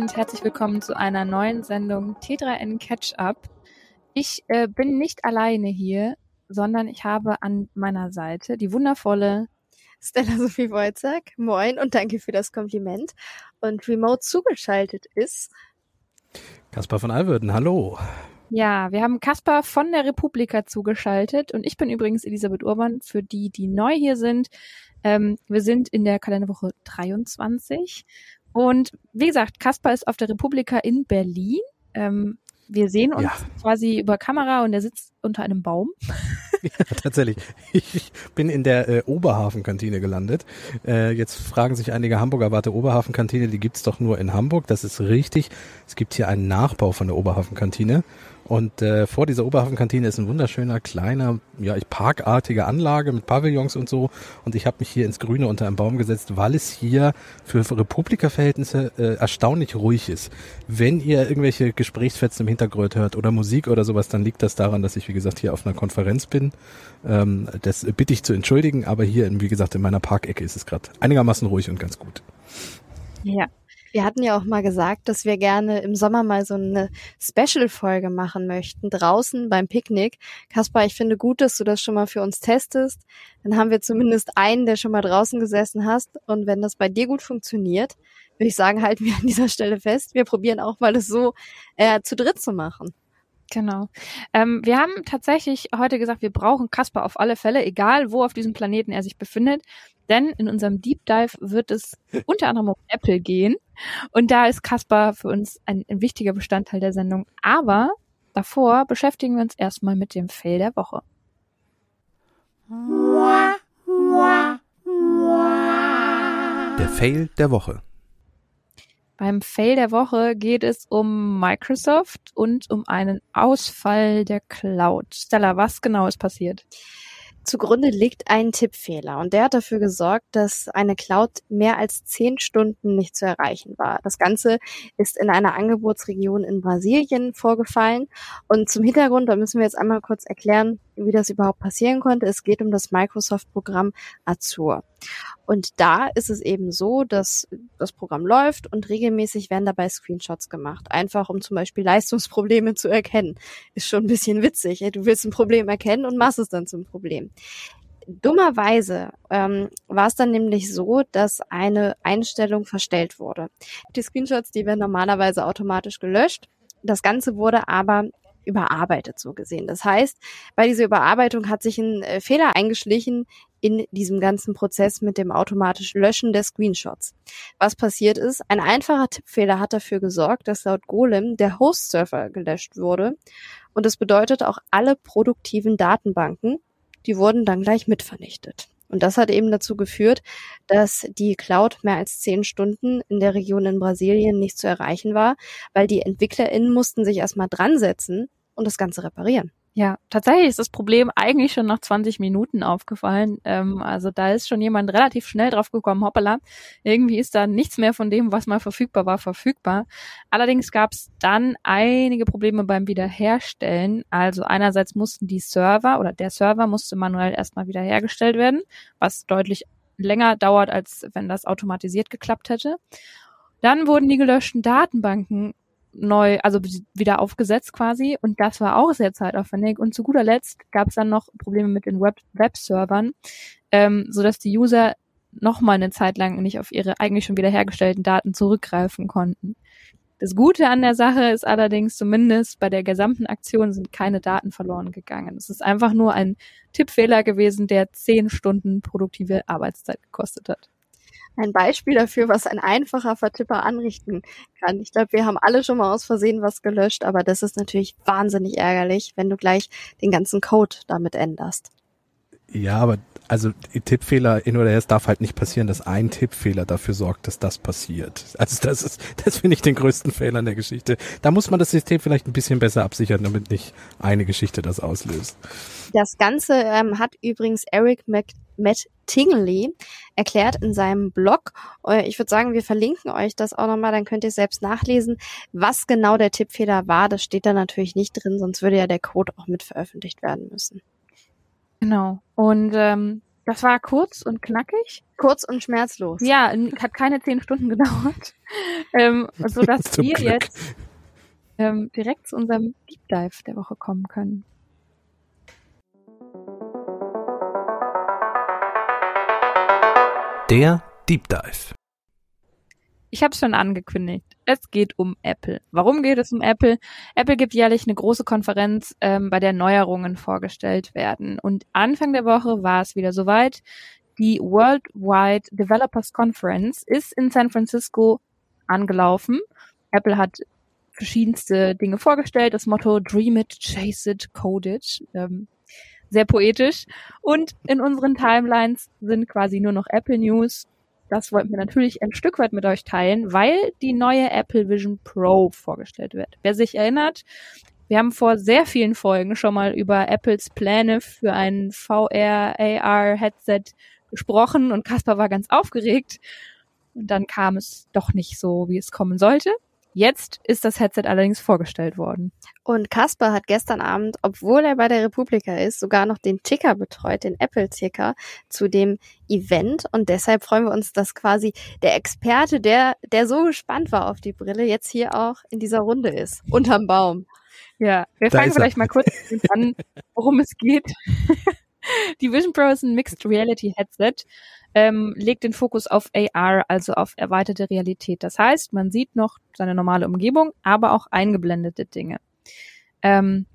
und herzlich willkommen zu einer neuen Sendung T3N Catch Up. Ich äh, bin nicht alleine hier, sondern ich habe an meiner Seite die wundervolle Stella Sophie Wojcik. Moin und danke für das Kompliment. Und remote zugeschaltet ist Kaspar von Alwürden, hallo. Ja, wir haben Kaspar von der Republika zugeschaltet und ich bin übrigens Elisabeth Urban, für die, die neu hier sind. Ähm, wir sind in der Kalenderwoche 23 und wie gesagt, Kaspar ist auf der Republika in Berlin. Ähm, wir sehen uns ja. quasi über Kamera und er sitzt unter einem Baum. ja, tatsächlich. Ich bin in der äh, Oberhafenkantine gelandet. Äh, jetzt fragen sich einige Hamburger, warte, Oberhafenkantine, die gibt's doch nur in Hamburg. Das ist richtig. Es gibt hier einen Nachbau von der Oberhafenkantine. Und äh, vor dieser Oberhafenkantine ist ein wunderschöner, kleiner, ja, parkartige Anlage mit Pavillons und so. Und ich habe mich hier ins Grüne unter einem Baum gesetzt, weil es hier für Republika-Verhältnisse äh, erstaunlich ruhig ist. Wenn ihr irgendwelche Gesprächsfetzen im Hintergrund hört oder Musik oder sowas, dann liegt das daran, dass ich, wie gesagt, hier auf einer Konferenz bin. Ähm, das bitte ich zu entschuldigen, aber hier, wie gesagt, in meiner Parkecke ist es gerade einigermaßen ruhig und ganz gut. Ja, wir hatten ja auch mal gesagt, dass wir gerne im Sommer mal so eine Special-Folge machen möchten, draußen beim Picknick. Kaspar, ich finde gut, dass du das schon mal für uns testest. Dann haben wir zumindest einen, der schon mal draußen gesessen hast. Und wenn das bei dir gut funktioniert, würde ich sagen, halten wir an dieser Stelle fest. Wir probieren auch mal das so äh, zu dritt zu machen. Genau. Ähm, wir haben tatsächlich heute gesagt, wir brauchen Kasper auf alle Fälle, egal wo auf diesem Planeten er sich befindet. Denn in unserem Deep Dive wird es unter anderem um Apple gehen. Und da ist Kasper für uns ein, ein wichtiger Bestandteil der Sendung. Aber davor beschäftigen wir uns erstmal mit dem Fail der Woche. Der Fail der Woche. Beim Fail der Woche geht es um Microsoft und um einen Ausfall der Cloud. Stella, was genau ist passiert? Zugrunde liegt ein Tippfehler und der hat dafür gesorgt, dass eine Cloud mehr als zehn Stunden nicht zu erreichen war. Das Ganze ist in einer Angebotsregion in Brasilien vorgefallen und zum Hintergrund, da müssen wir jetzt einmal kurz erklären, wie das überhaupt passieren konnte. Es geht um das Microsoft-Programm Azure. Und da ist es eben so, dass das Programm läuft und regelmäßig werden dabei Screenshots gemacht. Einfach um zum Beispiel Leistungsprobleme zu erkennen. Ist schon ein bisschen witzig. Du willst ein Problem erkennen und machst es dann zum Problem. Dummerweise ähm, war es dann nämlich so, dass eine Einstellung verstellt wurde. Die Screenshots, die werden normalerweise automatisch gelöscht. Das Ganze wurde aber überarbeitet so gesehen. Das heißt, bei dieser Überarbeitung hat sich ein äh, Fehler eingeschlichen in diesem ganzen Prozess mit dem automatischen Löschen der Screenshots. Was passiert ist, ein einfacher Tippfehler hat dafür gesorgt, dass laut Golem der Host-Server gelöscht wurde. Und das bedeutet auch alle produktiven Datenbanken, die wurden dann gleich mit vernichtet. Und das hat eben dazu geführt, dass die Cloud mehr als zehn Stunden in der Region in Brasilien nicht zu erreichen war, weil die EntwicklerInnen mussten sich erstmal dran setzen und das Ganze reparieren. Ja, tatsächlich ist das Problem eigentlich schon nach 20 Minuten aufgefallen. Ähm, also da ist schon jemand relativ schnell drauf gekommen, hoppala, irgendwie ist da nichts mehr von dem, was mal verfügbar war, verfügbar. Allerdings gab es dann einige Probleme beim Wiederherstellen. Also einerseits mussten die Server oder der Server musste manuell erstmal wiederhergestellt werden, was deutlich länger dauert, als wenn das automatisiert geklappt hätte. Dann wurden die gelöschten Datenbanken neu, also wieder aufgesetzt quasi. Und das war auch sehr zeitaufwendig. Und zu guter Letzt gab es dann noch Probleme mit den Web Webservern, ähm, sodass die User noch mal eine Zeit lang nicht auf ihre eigentlich schon wiederhergestellten Daten zurückgreifen konnten. Das Gute an der Sache ist allerdings, zumindest bei der gesamten Aktion sind keine Daten verloren gegangen. Es ist einfach nur ein Tippfehler gewesen, der zehn Stunden produktive Arbeitszeit gekostet hat ein Beispiel dafür, was ein einfacher Vertipper anrichten kann. Ich glaube, wir haben alle schon mal aus Versehen was gelöscht, aber das ist natürlich wahnsinnig ärgerlich, wenn du gleich den ganzen Code damit änderst. Ja, aber also Tippfehler in oder her, es darf halt nicht passieren, dass ein Tippfehler dafür sorgt, dass das passiert. Also das ist, das finde ich den größten Fehler in der Geschichte. Da muss man das System vielleicht ein bisschen besser absichern, damit nicht eine Geschichte das auslöst. Das Ganze ähm, hat übrigens Eric Mc, Matt Tingley erklärt in seinem Blog. Äh, ich würde sagen, wir verlinken euch das auch nochmal, dann könnt ihr selbst nachlesen, was genau der Tippfehler war. Das steht da natürlich nicht drin, sonst würde ja der Code auch mit veröffentlicht werden müssen. Genau. Und ähm, Das war kurz und knackig. Kurz und schmerzlos. Ja, hat keine zehn Stunden gedauert. ähm, so dass wir Glück. jetzt ähm, direkt zu unserem Deep Dive der Woche kommen können. Der Deep Dive. Ich habe es schon angekündigt. Es geht um Apple. Warum geht es um Apple? Apple gibt jährlich eine große Konferenz, ähm, bei der Neuerungen vorgestellt werden. Und Anfang der Woche war es wieder soweit. Die Worldwide Developers Conference ist in San Francisco angelaufen. Apple hat verschiedenste Dinge vorgestellt. Das Motto Dream it, chase it, code it. Ähm, sehr poetisch. Und in unseren Timelines sind quasi nur noch Apple News das wollten wir natürlich ein Stück weit mit euch teilen, weil die neue Apple Vision Pro vorgestellt wird. Wer sich erinnert, wir haben vor sehr vielen Folgen schon mal über Apples Pläne für ein VR, AR Headset gesprochen und Caspar war ganz aufgeregt. Und dann kam es doch nicht so, wie es kommen sollte. Jetzt ist das Headset allerdings vorgestellt worden. Und Kasper hat gestern Abend, obwohl er bei der Republika ist, sogar noch den Ticker betreut, den Apple-Ticker zu dem Event. Und deshalb freuen wir uns, dass quasi der Experte, der, der so gespannt war auf die Brille, jetzt hier auch in dieser Runde ist. Unterm Baum. Ja, wir fangen vielleicht mal kurz an, worum es geht. die Vision Pro ist ein Mixed Reality Headset ähm, legt den Fokus auf AR, also auf erweiterte Realität. Das heißt, man sieht noch seine normale Umgebung, aber auch eingeblendete Dinge. Ähm,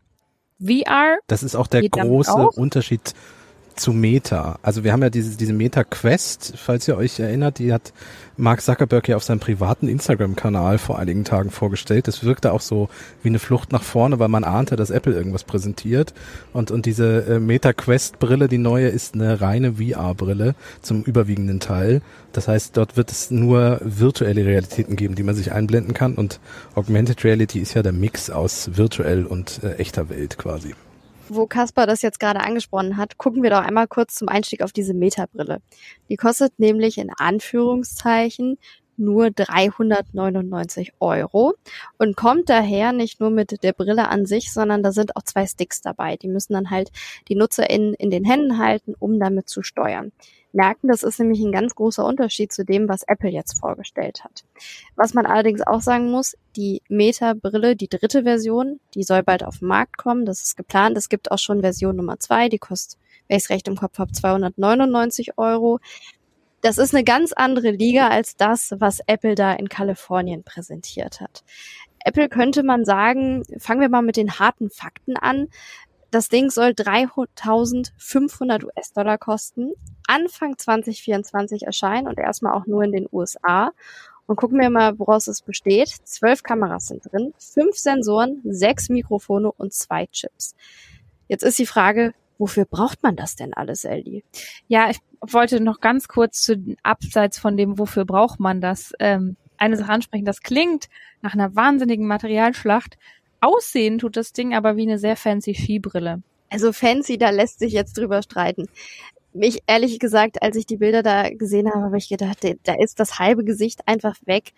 VR. Das ist auch der große Unterschied zu Meta. Also wir haben ja diese, diese Meta Quest, falls ihr euch erinnert, die hat Mark Zuckerberg ja auf seinem privaten Instagram-Kanal vor einigen Tagen vorgestellt. Das wirkte auch so wie eine Flucht nach vorne, weil man ahnte, dass Apple irgendwas präsentiert. Und, und diese äh, Meta Quest Brille, die neue, ist eine reine VR-Brille zum überwiegenden Teil. Das heißt, dort wird es nur virtuelle Realitäten geben, die man sich einblenden kann. Und Augmented Reality ist ja der Mix aus virtuell und äh, echter Welt quasi wo Caspar das jetzt gerade angesprochen hat, gucken wir doch einmal kurz zum Einstieg auf diese Metabrille. Die kostet nämlich in Anführungszeichen nur 399 Euro und kommt daher nicht nur mit der Brille an sich, sondern da sind auch zwei Sticks dabei. Die müssen dann halt die NutzerInnen in den Händen halten, um damit zu steuern merken. Das ist nämlich ein ganz großer Unterschied zu dem, was Apple jetzt vorgestellt hat. Was man allerdings auch sagen muss, die Meta-Brille, die dritte Version, die soll bald auf den Markt kommen. Das ist geplant. Es gibt auch schon Version Nummer zwei, die kostet, wenn ich es recht im Kopf habe, 299 Euro. Das ist eine ganz andere Liga als das, was Apple da in Kalifornien präsentiert hat. Apple könnte man sagen, fangen wir mal mit den harten Fakten an. Das Ding soll 3.500 US-Dollar kosten, Anfang 2024 erscheinen und erstmal auch nur in den USA. Und gucken wir mal, woraus es besteht. Zwölf Kameras sind drin, fünf Sensoren, sechs Mikrofone und zwei Chips. Jetzt ist die Frage, wofür braucht man das denn alles, Ellie? Ja, ich wollte noch ganz kurz zu abseits von dem, wofür braucht man das, ähm, eine Sache ansprechen. Das klingt nach einer wahnsinnigen Materialschlacht. Aussehen tut das Ding aber wie eine sehr fancy Skibrille. Also fancy, da lässt sich jetzt drüber streiten. Mich ehrlich gesagt, als ich die Bilder da gesehen habe, habe ich gedacht, da ist das halbe Gesicht einfach weg.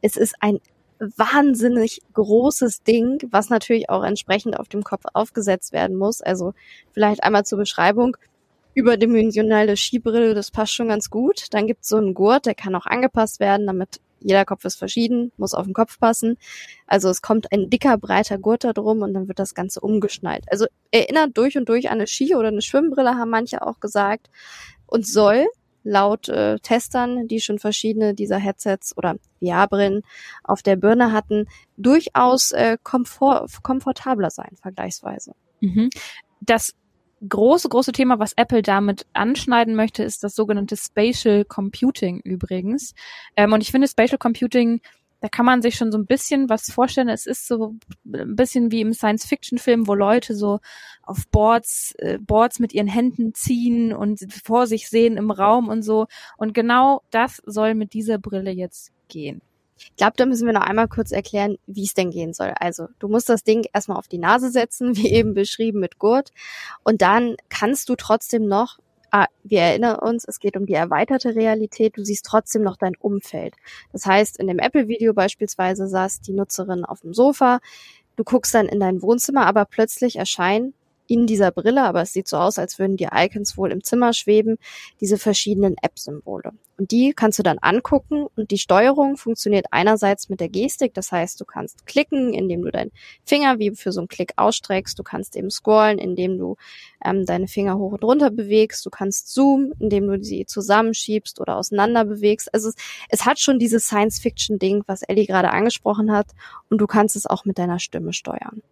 Es ist ein wahnsinnig großes Ding, was natürlich auch entsprechend auf dem Kopf aufgesetzt werden muss. Also vielleicht einmal zur Beschreibung. Überdimensionale Skibrille, das passt schon ganz gut. Dann gibt es so einen Gurt, der kann auch angepasst werden, damit jeder Kopf ist verschieden, muss auf den Kopf passen. Also es kommt ein dicker, breiter Gurt da drum und dann wird das Ganze umgeschnallt. Also erinnert durch und durch an eine Ski- oder eine Schwimmbrille, haben manche auch gesagt. Und soll laut äh, Testern, die schon verschiedene dieser Headsets oder VR-Brillen auf der Birne hatten, durchaus äh, komfort komfortabler sein, vergleichsweise. Mhm. Das große, große Thema, was Apple damit anschneiden möchte, ist das sogenannte Spatial Computing übrigens. Ähm, und ich finde Spatial Computing, da kann man sich schon so ein bisschen was vorstellen. Es ist so ein bisschen wie im Science-Fiction-Film, wo Leute so auf Boards, äh, Boards mit ihren Händen ziehen und vor sich sehen im Raum und so. Und genau das soll mit dieser Brille jetzt gehen. Ich glaube, da müssen wir noch einmal kurz erklären, wie es denn gehen soll. Also, du musst das Ding erstmal auf die Nase setzen, wie eben beschrieben mit Gurt. Und dann kannst du trotzdem noch, ah, wir erinnern uns, es geht um die erweiterte Realität, du siehst trotzdem noch dein Umfeld. Das heißt, in dem Apple-Video beispielsweise saß die Nutzerin auf dem Sofa, du guckst dann in dein Wohnzimmer, aber plötzlich erscheinen in dieser Brille, aber es sieht so aus, als würden die Icons wohl im Zimmer schweben, diese verschiedenen App-Symbole. Und die kannst du dann angucken und die Steuerung funktioniert einerseits mit der Gestik, das heißt, du kannst klicken, indem du deinen Finger wie für so einen Klick ausstreckst, du kannst eben scrollen, indem du ähm, deine Finger hoch und runter bewegst, du kannst zoomen, indem du sie zusammenschiebst oder auseinander bewegst. Also es, es hat schon dieses Science-Fiction-Ding, was Ellie gerade angesprochen hat und du kannst es auch mit deiner Stimme steuern.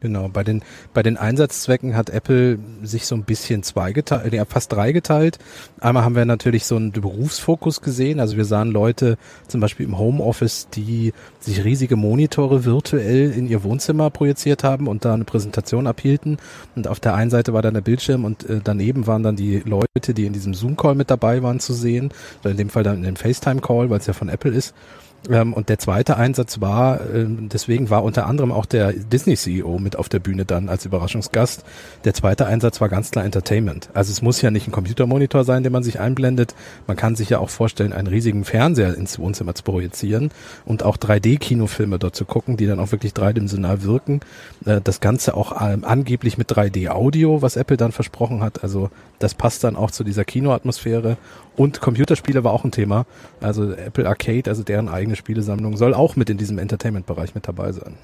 Genau, bei den, bei den Einsatzzwecken hat Apple sich so ein bisschen zweigeteilt, ja, fast dreigeteilt. Einmal haben wir natürlich so einen Berufsfokus gesehen. Also wir sahen Leute zum Beispiel im Homeoffice, die sich riesige Monitore virtuell in ihr Wohnzimmer projiziert haben und da eine Präsentation abhielten. Und auf der einen Seite war dann der Bildschirm und äh, daneben waren dann die Leute, die in diesem Zoom-Call mit dabei waren zu sehen. Oder in dem Fall dann in dem FaceTime-Call, weil es ja von Apple ist. Ähm, und der zweite Einsatz war, äh, deswegen war unter anderem auch der Disney-CEO mit auf der Bühne dann als Überraschungsgast. Der zweite Einsatz war ganz klar Entertainment. Also es muss ja nicht ein Computermonitor sein, den man sich einblendet. Man kann sich ja auch vorstellen, einen riesigen Fernseher ins Wohnzimmer zu projizieren und auch 3D-Kinofilme dort zu gucken, die dann auch wirklich dreidimensional wirken. Äh, das Ganze auch ähm, angeblich mit 3D-Audio, was Apple dann versprochen hat. Also das passt dann auch zu dieser Kinoatmosphäre. Und Computerspiele war auch ein Thema. Also Apple Arcade, also deren eigene Spielesammlung, soll auch mit in diesem Entertainment-Bereich mit dabei sein.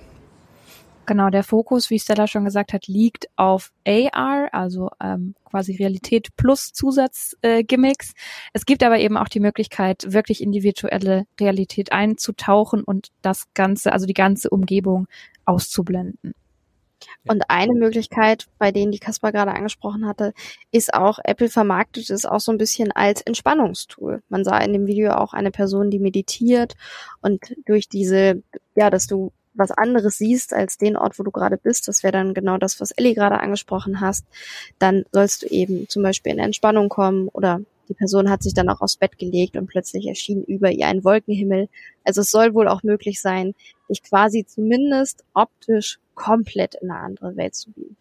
Genau, der Fokus, wie Stella schon gesagt hat, liegt auf AR, also ähm, quasi Realität plus Zusatzgimmicks. Äh, es gibt aber eben auch die Möglichkeit, wirklich in die virtuelle Realität einzutauchen und das Ganze, also die ganze Umgebung auszublenden. Und eine Möglichkeit, bei denen die Kaspar gerade angesprochen hatte, ist auch, Apple vermarktet es auch so ein bisschen als Entspannungstool. Man sah in dem Video auch eine Person, die meditiert und durch diese, ja, dass du was anderes siehst als den Ort, wo du gerade bist, das wäre dann genau das, was Ellie gerade angesprochen hast, dann sollst du eben zum Beispiel in Entspannung kommen oder die Person hat sich dann auch aufs Bett gelegt und plötzlich erschien über ihr ein Wolkenhimmel. Also es soll wohl auch möglich sein, dich quasi zumindest optisch komplett in eine andere Welt zu beamen.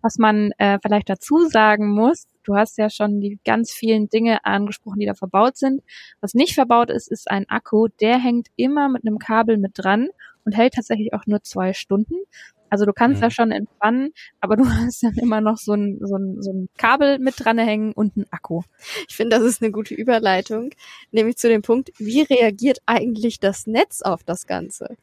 Was man äh, vielleicht dazu sagen muss, du hast ja schon die ganz vielen Dinge angesprochen, die da verbaut sind. Was nicht verbaut ist, ist ein Akku, der hängt immer mit einem Kabel mit dran und hält tatsächlich auch nur zwei Stunden. Also du kannst mhm. da schon entspannen, aber du hast dann immer noch so ein, so ein, so ein Kabel mit dran hängen und ein Akku. Ich finde, das ist eine gute Überleitung, nämlich zu dem Punkt, wie reagiert eigentlich das Netz auf das Ganze?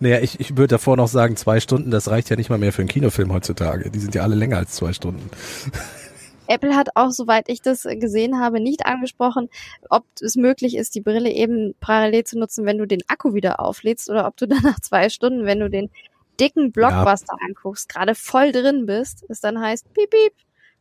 Naja, ich, ich würde davor noch sagen, zwei Stunden, das reicht ja nicht mal mehr für einen Kinofilm heutzutage. Die sind ja alle länger als zwei Stunden. Apple hat auch, soweit ich das gesehen habe, nicht angesprochen, ob es möglich ist, die Brille eben parallel zu nutzen, wenn du den Akku wieder auflädst oder ob du dann nach zwei Stunden, wenn du den dicken Blockbuster ja. anguckst, gerade voll drin bist, es dann heißt, piep, piep,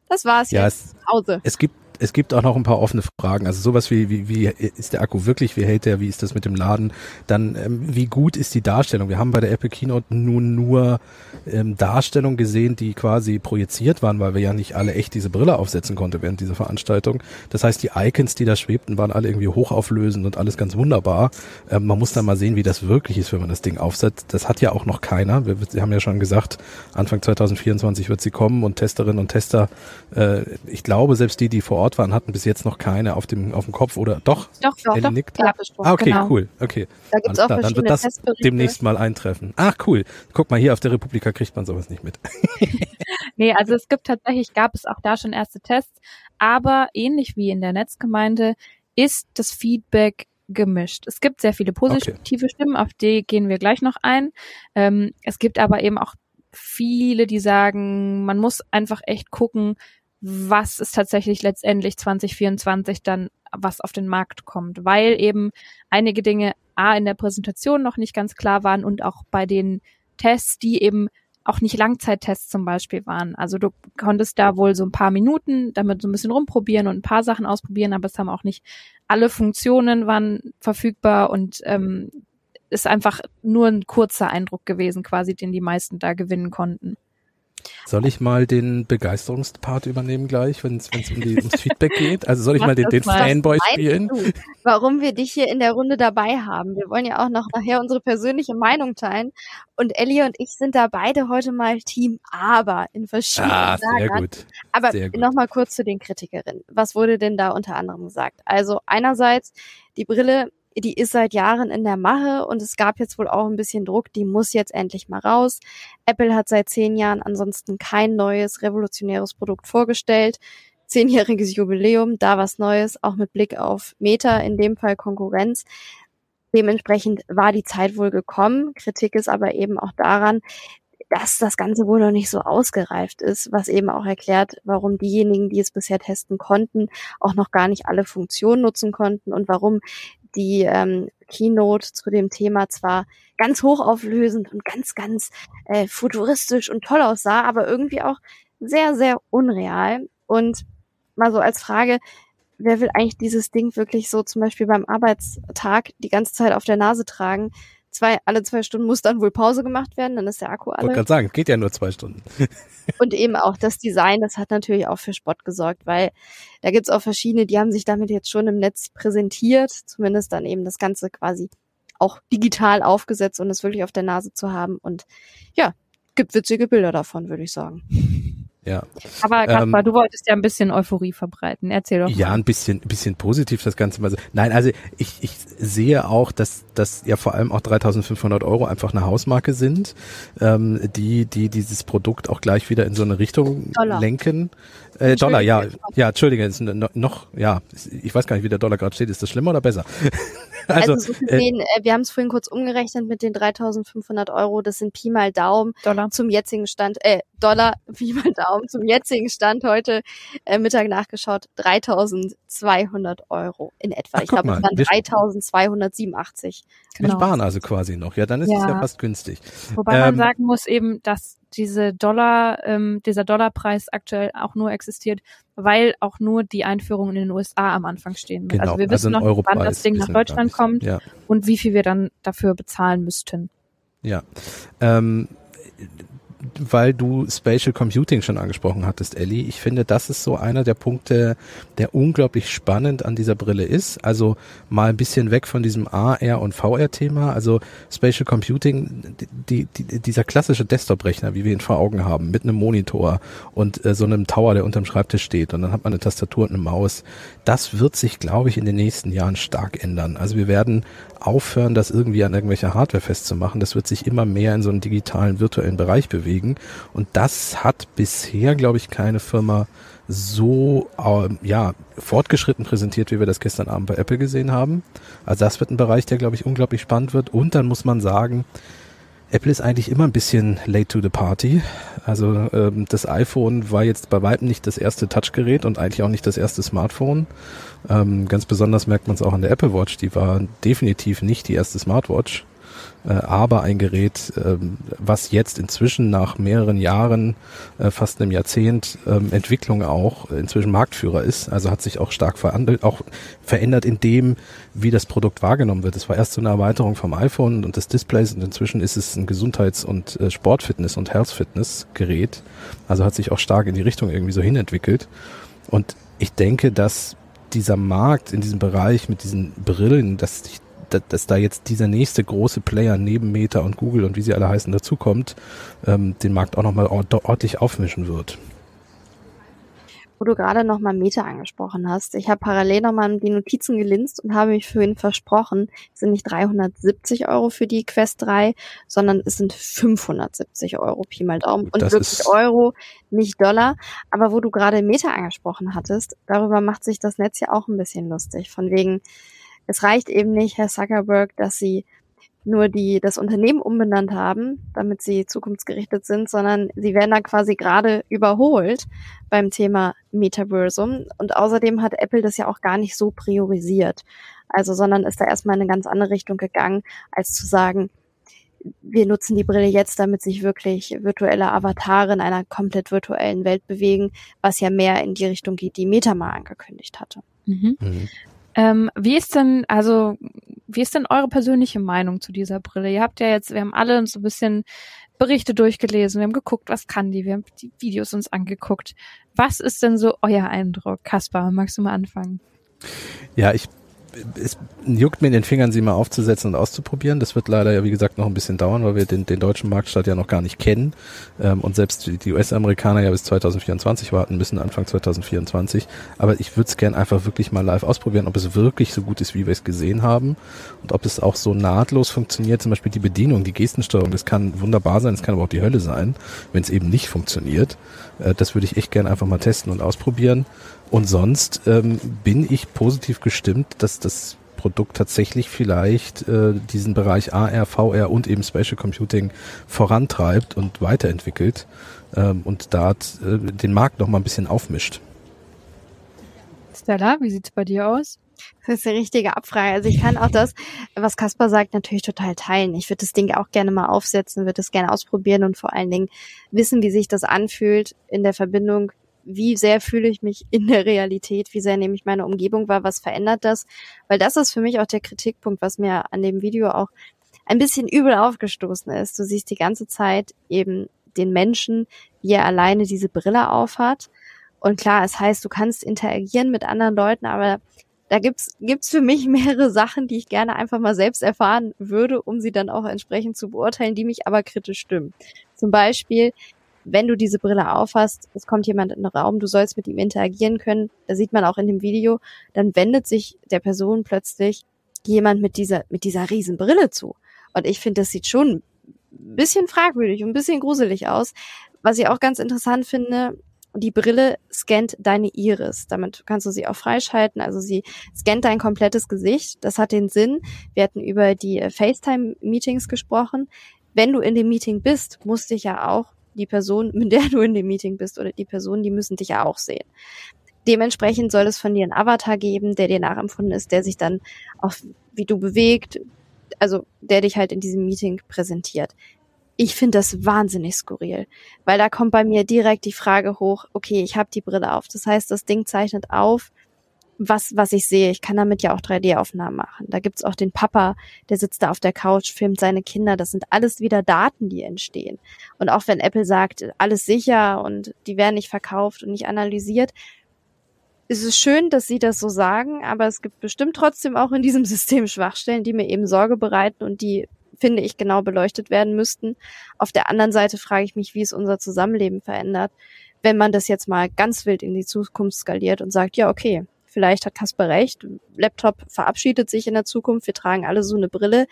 das war's ja, jetzt, es, Hause. Es gibt es gibt auch noch ein paar offene Fragen. Also sowas wie, wie, wie ist der Akku wirklich, wie hält der, wie ist das mit dem Laden? Dann, ähm, wie gut ist die Darstellung? Wir haben bei der Apple Keynote nun nur ähm, Darstellungen gesehen, die quasi projiziert waren, weil wir ja nicht alle echt diese Brille aufsetzen konnten während dieser Veranstaltung. Das heißt, die Icons, die da schwebten, waren alle irgendwie hochauflösend und alles ganz wunderbar. Ähm, man muss dann mal sehen, wie das wirklich ist, wenn man das Ding aufsetzt. Das hat ja auch noch keiner. Wir, wir haben ja schon gesagt, Anfang 2024 wird sie kommen und Testerinnen und Tester, äh, ich glaube, selbst die, die vor Ort Ort waren, hatten bis jetzt noch keine auf dem, auf dem Kopf oder doch? Doch, doch, doch. Nickt? Ah, okay, genau. cool. Okay. Da gibt's auch Dann wird das demnächst mal eintreffen. Ach, cool. Guck mal, hier auf der Republika kriegt man sowas nicht mit. nee, also es gibt tatsächlich, gab es auch da schon erste Tests, aber ähnlich wie in der Netzgemeinde ist das Feedback gemischt. Es gibt sehr viele positive okay. Stimmen, auf die gehen wir gleich noch ein. Ähm, es gibt aber eben auch viele, die sagen, man muss einfach echt gucken, was ist tatsächlich letztendlich 2024 dann, was auf den Markt kommt, weil eben einige Dinge A in der Präsentation noch nicht ganz klar waren und auch bei den Tests, die eben auch nicht Langzeittests zum Beispiel waren. Also du konntest da wohl so ein paar Minuten damit so ein bisschen rumprobieren und ein paar Sachen ausprobieren, aber es haben auch nicht alle Funktionen waren verfügbar und ähm, ist einfach nur ein kurzer Eindruck gewesen, quasi, den die meisten da gewinnen konnten. Soll ich mal den Begeisterungspart übernehmen gleich, wenn es um ums Feedback geht? Also soll ich mal den, den Fanboy spielen? Du, warum wir dich hier in der Runde dabei haben. Wir wollen ja auch noch nachher unsere persönliche Meinung teilen. Und Ellie und ich sind da beide heute mal Team Aber in verschiedenen ah, sehr gut. Aber nochmal kurz zu den Kritikerinnen. Was wurde denn da unter anderem gesagt? Also einerseits, die Brille die ist seit Jahren in der Mache und es gab jetzt wohl auch ein bisschen Druck, die muss jetzt endlich mal raus. Apple hat seit zehn Jahren ansonsten kein neues revolutionäres Produkt vorgestellt. Zehnjähriges Jubiläum, da was Neues, auch mit Blick auf Meta, in dem Fall Konkurrenz. Dementsprechend war die Zeit wohl gekommen. Kritik ist aber eben auch daran, dass das Ganze wohl noch nicht so ausgereift ist, was eben auch erklärt, warum diejenigen, die es bisher testen konnten, auch noch gar nicht alle Funktionen nutzen konnten und warum die ähm, Keynote zu dem Thema zwar ganz hochauflösend und ganz, ganz äh, futuristisch und toll aussah, aber irgendwie auch sehr, sehr unreal. Und mal so als Frage, wer will eigentlich dieses Ding wirklich so zum Beispiel beim Arbeitstag die ganze Zeit auf der Nase tragen? Zwei, alle zwei Stunden muss dann wohl Pause gemacht werden, dann ist der Akku alle. Ich wollte gerade sagen, geht ja nur zwei Stunden. und eben auch das Design, das hat natürlich auch für Spott gesorgt, weil da gibt's auch verschiedene, die haben sich damit jetzt schon im Netz präsentiert, zumindest dann eben das Ganze quasi auch digital aufgesetzt und es wirklich auf der Nase zu haben. Und ja, gibt witzige Bilder davon, würde ich sagen. Ja. Aber Kaspar, ähm, du wolltest ja ein bisschen Euphorie verbreiten. Erzähl doch. Mal. Ja, ein bisschen, ein bisschen positiv das Ganze. Also, nein, also ich, ich sehe auch, dass, dass ja vor allem auch 3.500 Euro einfach eine Hausmarke sind, ähm, die, die dieses Produkt auch gleich wieder in so eine Richtung Dollar. lenken. Äh, Dollar, ja, ja, Entschuldige, ist noch, ja, ich weiß gar nicht, wie der Dollar gerade steht. Ist das schlimmer oder besser? also, also so gesehen, äh, wir haben es vorhin kurz umgerechnet mit den 3.500 Euro. Das sind Pi mal Daumen Dollar. zum jetzigen Stand, äh, Dollar, Pi mal Daumen zum jetzigen Stand heute äh, Mittag nachgeschaut, 3.200 Euro in etwa. Ach, ich glaube, es waren 3.287. Genau. Wir sparen also quasi noch. Ja, dann ist ja. es ja fast günstig. Wobei ähm, man sagen muss eben, dass diese Dollar, ähm, dieser Dollarpreis aktuell auch nur existiert, weil auch nur die Einführung in den USA am Anfang stehen wird. Genau, also wir wissen also noch, wann das Ding nach Deutschland kommt ja. und wie viel wir dann dafür bezahlen müssten. Ja. Ähm, weil du Spatial Computing schon angesprochen hattest, Ellie. Ich finde, das ist so einer der Punkte, der unglaublich spannend an dieser Brille ist. Also mal ein bisschen weg von diesem AR und VR-Thema. Also Spatial Computing, die, die, dieser klassische Desktop-Rechner, wie wir ihn vor Augen haben, mit einem Monitor und äh, so einem Tower, der unterm Schreibtisch steht und dann hat man eine Tastatur und eine Maus. Das wird sich, glaube ich, in den nächsten Jahren stark ändern. Also wir werden aufhören, das irgendwie an irgendwelcher Hardware festzumachen. Das wird sich immer mehr in so einen digitalen, virtuellen Bereich bewegen. Und das hat bisher, glaube ich, keine Firma so äh, ja fortgeschritten präsentiert, wie wir das gestern Abend bei Apple gesehen haben. Also das wird ein Bereich, der, glaube ich, unglaublich spannend wird. Und dann muss man sagen, Apple ist eigentlich immer ein bisschen late to the party. Also ähm, das iPhone war jetzt bei weitem nicht das erste Touchgerät und eigentlich auch nicht das erste Smartphone. Ähm, ganz besonders merkt man es auch an der Apple Watch. Die war definitiv nicht die erste Smartwatch aber ein Gerät, ähm, was jetzt inzwischen nach mehreren Jahren, äh, fast einem Jahrzehnt ähm, Entwicklung auch inzwischen Marktführer ist. Also hat sich auch stark verändert, auch verändert in dem, wie das Produkt wahrgenommen wird. Es war erst so eine Erweiterung vom iPhone und des Displays und inzwischen ist es ein Gesundheits- und äh, Sportfitness- und Health-Fitness-Gerät. Also hat sich auch stark in die Richtung irgendwie so hinentwickelt. Und ich denke, dass dieser Markt in diesem Bereich mit diesen Brillen, dass sich dass da jetzt dieser nächste große Player neben Meta und Google und wie sie alle heißen dazukommt, ähm, den Markt auch nochmal ordentlich aufmischen wird. Wo du gerade nochmal Meta angesprochen hast. Ich habe parallel nochmal die Notizen gelinst und habe mich für ihn versprochen, es sind nicht 370 Euro für die Quest 3, sondern es sind 570 Euro, Pi mal Daumen. Und das wirklich Euro, nicht Dollar. Aber wo du gerade Meta angesprochen hattest, darüber macht sich das Netz ja auch ein bisschen lustig. Von wegen, es reicht eben nicht, Herr Zuckerberg, dass Sie nur die, das Unternehmen umbenannt haben, damit sie zukunftsgerichtet sind, sondern sie werden da quasi gerade überholt beim Thema Metaversum. Und außerdem hat Apple das ja auch gar nicht so priorisiert. Also, sondern ist da erstmal in eine ganz andere Richtung gegangen, als zu sagen, wir nutzen die Brille jetzt, damit sich wirklich virtuelle Avatare in einer komplett virtuellen Welt bewegen, was ja mehr in die Richtung geht, die Meta mal angekündigt hatte. Mhm. Mhm. Ähm, wie ist denn, also, wie ist denn eure persönliche Meinung zu dieser Brille? Ihr habt ja jetzt, wir haben alle so ein bisschen Berichte durchgelesen, wir haben geguckt, was kann die, wir haben die Videos uns angeguckt. Was ist denn so euer Eindruck? Kaspar, magst du mal anfangen? Ja, ich es juckt mir in den Fingern, sie mal aufzusetzen und auszuprobieren. Das wird leider ja, wie gesagt, noch ein bisschen dauern, weil wir den, den deutschen Marktstart ja noch gar nicht kennen. Ähm, und selbst die US-Amerikaner ja bis 2024 warten müssen, Anfang 2024. Aber ich würde es gern einfach wirklich mal live ausprobieren, ob es wirklich so gut ist, wie wir es gesehen haben. Und ob es auch so nahtlos funktioniert. Zum Beispiel die Bedienung, die Gestensteuerung, das kann wunderbar sein, das kann aber auch die Hölle sein, wenn es eben nicht funktioniert. Äh, das würde ich echt gern einfach mal testen und ausprobieren. Und sonst ähm, bin ich positiv gestimmt, dass das Produkt tatsächlich vielleicht äh, diesen Bereich AR, VR und eben Spatial Computing vorantreibt und weiterentwickelt ähm, und da äh, den Markt noch mal ein bisschen aufmischt. Stella, wie sieht's bei dir aus? Das ist die richtige Abfrage. Also ich kann auch das, was Kaspar sagt, natürlich total teilen. Ich würde das Ding auch gerne mal aufsetzen, würde das gerne ausprobieren und vor allen Dingen wissen, wie sich das anfühlt in der Verbindung wie sehr fühle ich mich in der Realität, wie sehr nehme ich meine Umgebung wahr, was verändert das? Weil das ist für mich auch der Kritikpunkt, was mir an dem Video auch ein bisschen übel aufgestoßen ist. Du siehst die ganze Zeit eben den Menschen, wie er alleine diese Brille aufhat. Und klar, es heißt, du kannst interagieren mit anderen Leuten, aber da gibt's gibt's für mich mehrere Sachen, die ich gerne einfach mal selbst erfahren würde, um sie dann auch entsprechend zu beurteilen, die mich aber kritisch stimmen. Zum Beispiel, wenn du diese Brille aufhast, es kommt jemand in den Raum, du sollst mit ihm interagieren können, da sieht man auch in dem Video, dann wendet sich der Person plötzlich jemand mit dieser, mit dieser riesen Brille zu. Und ich finde, das sieht schon ein bisschen fragwürdig und ein bisschen gruselig aus. Was ich auch ganz interessant finde, die Brille scannt deine Iris. Damit kannst du sie auch freischalten. Also sie scannt dein komplettes Gesicht. Das hat den Sinn. Wir hatten über die FaceTime-Meetings gesprochen. Wenn du in dem Meeting bist, musst dich ja auch die Person, mit der du in dem Meeting bist oder die Person, die müssen dich ja auch sehen. Dementsprechend soll es von dir einen Avatar geben, der dir nachempfunden ist, der sich dann auch, wie du bewegt, also der dich halt in diesem Meeting präsentiert. Ich finde das wahnsinnig skurril, weil da kommt bei mir direkt die Frage hoch, okay, ich habe die Brille auf. Das heißt, das Ding zeichnet auf, was, was ich sehe. Ich kann damit ja auch 3D-Aufnahmen machen. Da gibt's auch den Papa, der sitzt da auf der Couch, filmt seine Kinder. Das sind alles wieder Daten, die entstehen. Und auch wenn Apple sagt, alles sicher und die werden nicht verkauft und nicht analysiert, ist es schön, dass sie das so sagen, aber es gibt bestimmt trotzdem auch in diesem System Schwachstellen, die mir eben Sorge bereiten und die, finde ich, genau beleuchtet werden müssten. Auf der anderen Seite frage ich mich, wie es unser Zusammenleben verändert, wenn man das jetzt mal ganz wild in die Zukunft skaliert und sagt, ja, okay, vielleicht hat Kasper recht, Laptop verabschiedet sich in der Zukunft, wir tragen alle so eine Brille.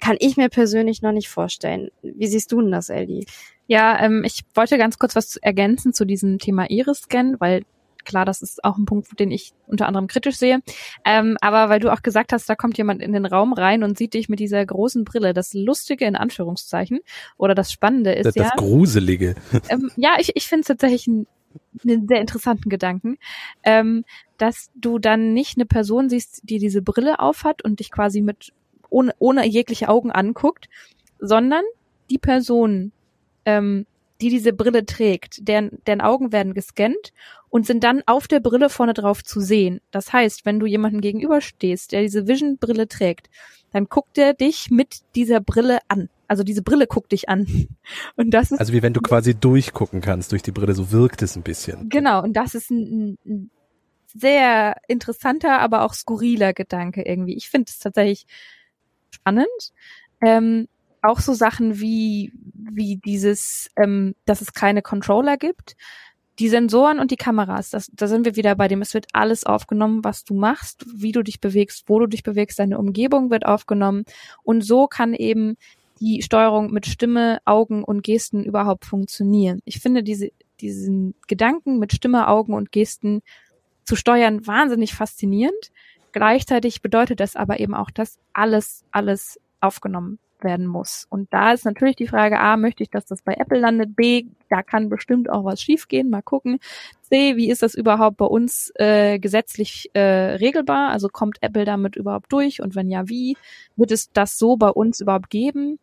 Kann ich mir persönlich noch nicht vorstellen. Wie siehst du denn das, Eldi? Ja, ähm, ich wollte ganz kurz was ergänzen zu diesem Thema Iris-Scan, weil klar, das ist auch ein Punkt, den ich unter anderem kritisch sehe. Ähm, aber weil du auch gesagt hast, da kommt jemand in den Raum rein und sieht dich mit dieser großen Brille. Das Lustige in Anführungszeichen oder das Spannende ist das, ja. Das Gruselige. Ähm, ja, ich, ich finde es tatsächlich ein einen sehr interessanten Gedanken, ähm, dass du dann nicht eine Person siehst, die diese Brille aufhat und dich quasi mit ohne, ohne jegliche Augen anguckt, sondern die Person, ähm, die diese Brille trägt, deren, deren Augen werden gescannt und sind dann auf der Brille vorne drauf zu sehen. Das heißt, wenn du jemanden gegenüberstehst, der diese Vision-Brille trägt, dann guckt er dich mit dieser Brille an. Also diese Brille guckt dich an. Und das ist also wie wenn du quasi durchgucken kannst durch die Brille, so wirkt es ein bisschen. Genau, und das ist ein, ein sehr interessanter, aber auch skurriler Gedanke irgendwie. Ich finde es tatsächlich spannend. Ähm, auch so Sachen wie wie dieses, ähm, dass es keine Controller gibt die Sensoren und die Kameras, das, da sind wir wieder bei dem, es wird alles aufgenommen, was du machst, wie du dich bewegst, wo du dich bewegst, deine Umgebung wird aufgenommen und so kann eben die Steuerung mit Stimme, Augen und Gesten überhaupt funktionieren. Ich finde diese, diesen Gedanken mit Stimme, Augen und Gesten zu steuern wahnsinnig faszinierend. Gleichzeitig bedeutet das aber eben auch, dass alles, alles aufgenommen werden muss. Und da ist natürlich die Frage, A, möchte ich, dass das bei Apple landet? B, da kann bestimmt auch was schiefgehen, mal gucken. C, wie ist das überhaupt bei uns äh, gesetzlich äh, regelbar? Also kommt Apple damit überhaupt durch? Und wenn ja, wie? Wird es das so bei uns überhaupt geben?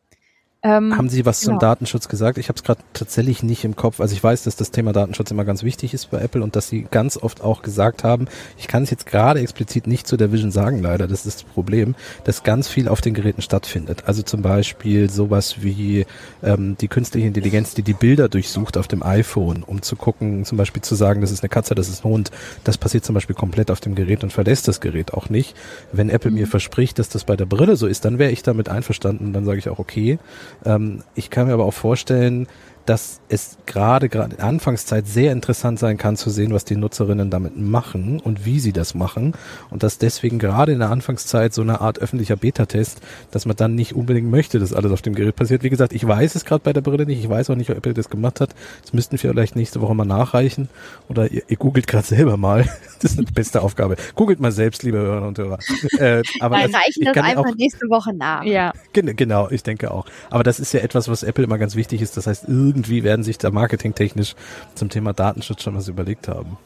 Ähm, Haben Sie was genau. zum Datenschutz gesagt? Ich habe es gerade tatsächlich nicht im Kopf. Also ich weiß, dass das Thema Datenschutz immer ganz wichtig ist bei Apple und dass Sie ganz oft auch gesagt haben, ich kann es jetzt gerade explizit nicht zu der Vision sagen, leider, das ist das Problem, dass ganz viel auf den Geräten stattfindet. Also zum Beispiel sowas wie ähm, die künstliche Intelligenz, die die Bilder durchsucht auf dem iPhone, um zu gucken, zum Beispiel zu sagen, das ist eine Katze, das ist ein Hund. Das passiert zum Beispiel komplett auf dem Gerät und verlässt das Gerät auch nicht. Wenn Apple mhm. mir verspricht, dass das bei der Brille so ist, dann wäre ich damit einverstanden. Dann sage ich auch, okay, ähm, ich kann mir aber auch vorstellen, dass es gerade gerade in Anfangszeit sehr interessant sein kann zu sehen, was die Nutzerinnen damit machen und wie sie das machen und dass deswegen gerade in der Anfangszeit so eine Art öffentlicher Beta-Test, dass man dann nicht unbedingt möchte, dass alles auf dem Gerät passiert. Wie gesagt, ich weiß es gerade bei der Brille nicht, ich weiß auch nicht, ob Apple das gemacht hat. Das müssten wir vielleicht nächste Woche mal nachreichen oder ihr, ihr googelt gerade selber mal. Das ist die beste Aufgabe. Googelt mal selbst, liebe Hörer und Hörer. Äh, aber Nein, das, reichen das einfach auch, nächste Woche nach. Ja. Genau, ich denke auch. Aber das ist ja etwas, was Apple immer ganz wichtig ist. Das heißt, irgendwie irgendwie werden sich da marketingtechnisch zum Thema Datenschutz schon was überlegt haben.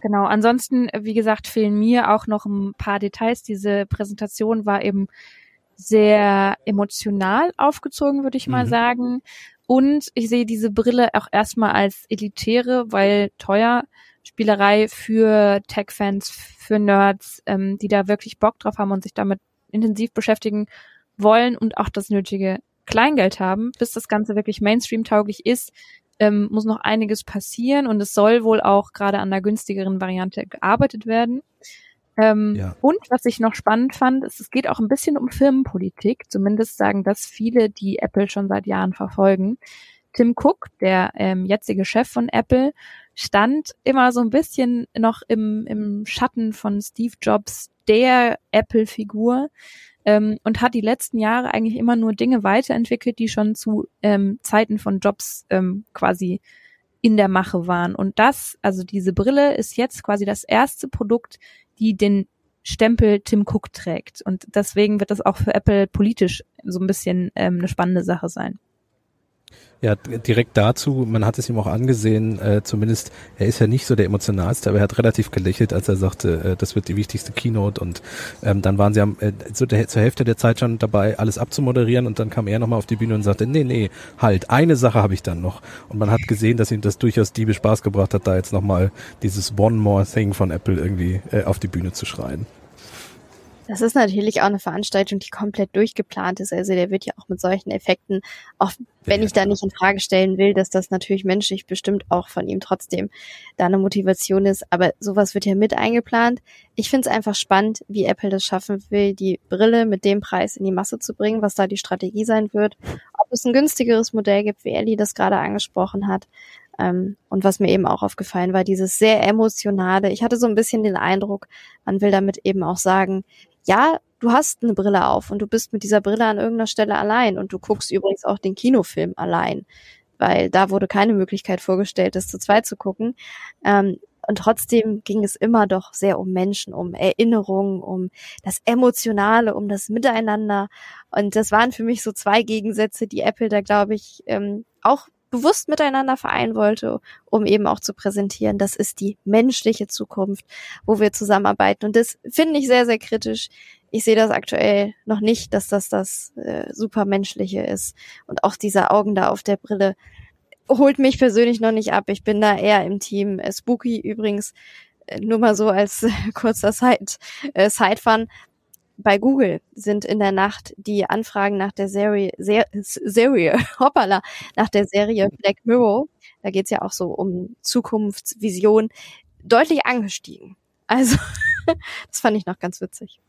Genau, ansonsten, wie gesagt, fehlen mir auch noch ein paar Details. Diese Präsentation war eben sehr emotional aufgezogen, würde ich mal mhm. sagen. Und ich sehe diese Brille auch erstmal als elitäre, weil teuer Spielerei für Tech-Fans, für Nerds, ähm, die da wirklich Bock drauf haben und sich damit intensiv beschäftigen wollen und auch das nötige Kleingeld haben, bis das Ganze wirklich Mainstream-tauglich ist, ähm, muss noch einiges passieren und es soll wohl auch gerade an der günstigeren Variante gearbeitet werden. Ähm, ja. Und was ich noch spannend fand, ist, es geht auch ein bisschen um Firmenpolitik. Zumindest sagen das viele, die Apple schon seit Jahren verfolgen. Tim Cook, der ähm, jetzige Chef von Apple, stand immer so ein bisschen noch im, im Schatten von Steve Jobs, der Apple-Figur ähm, und hat die letzten Jahre eigentlich immer nur Dinge weiterentwickelt, die schon zu ähm, Zeiten von Jobs ähm, quasi in der Mache waren. Und das, also diese Brille ist jetzt quasi das erste Produkt, die den Stempel Tim Cook trägt. Und deswegen wird das auch für Apple politisch so ein bisschen ähm, eine spannende Sache sein. Ja, direkt dazu, man hat es ihm auch angesehen, äh, zumindest, er ist ja nicht so der emotionalste, aber er hat relativ gelächelt, als er sagte, äh, das wird die wichtigste Keynote und ähm, dann waren sie am, äh, so der, zur Hälfte der Zeit schon dabei, alles abzumoderieren und dann kam er nochmal auf die Bühne und sagte, nee, nee, halt, eine Sache habe ich dann noch. Und man hat gesehen, dass ihm das durchaus diebe Spaß gebracht hat, da jetzt nochmal dieses One More Thing von Apple irgendwie äh, auf die Bühne zu schreien. Das ist natürlich auch eine Veranstaltung, die komplett durchgeplant ist. Also der wird ja auch mit solchen Effekten, auch wenn ja, ich da nicht in Frage stellen will, dass das natürlich menschlich bestimmt auch von ihm trotzdem da eine Motivation ist. Aber sowas wird ja mit eingeplant. Ich finde es einfach spannend, wie Apple das schaffen will, die Brille mit dem Preis in die Masse zu bringen, was da die Strategie sein wird. Ob es ein günstigeres Modell gibt, wie Ellie das gerade angesprochen hat. Ähm, und was mir eben auch aufgefallen war, dieses sehr emotionale. Ich hatte so ein bisschen den Eindruck, man will damit eben auch sagen, ja, du hast eine Brille auf und du bist mit dieser Brille an irgendeiner Stelle allein und du guckst übrigens auch den Kinofilm allein, weil da wurde keine Möglichkeit vorgestellt, das zu zweit zu gucken. Ähm, und trotzdem ging es immer doch sehr um Menschen, um Erinnerungen, um das Emotionale, um das Miteinander. Und das waren für mich so zwei Gegensätze, die Apple da, glaube ich, ähm, auch bewusst miteinander vereinen wollte, um eben auch zu präsentieren, das ist die menschliche Zukunft, wo wir zusammenarbeiten. Und das finde ich sehr, sehr kritisch. Ich sehe das aktuell noch nicht, dass das das äh, supermenschliche ist. Und auch diese Augen da auf der Brille holt mich persönlich noch nicht ab. Ich bin da eher im Team äh, Spooky übrigens. Äh, nur mal so als äh, kurzer Side, äh, Side-Fun bei Google sind in der Nacht die Anfragen nach der Serie, Ser Serie, hoppala, nach der Serie Black Mirror, da geht's ja auch so um Zukunftsvision, deutlich angestiegen. Also, das fand ich noch ganz witzig.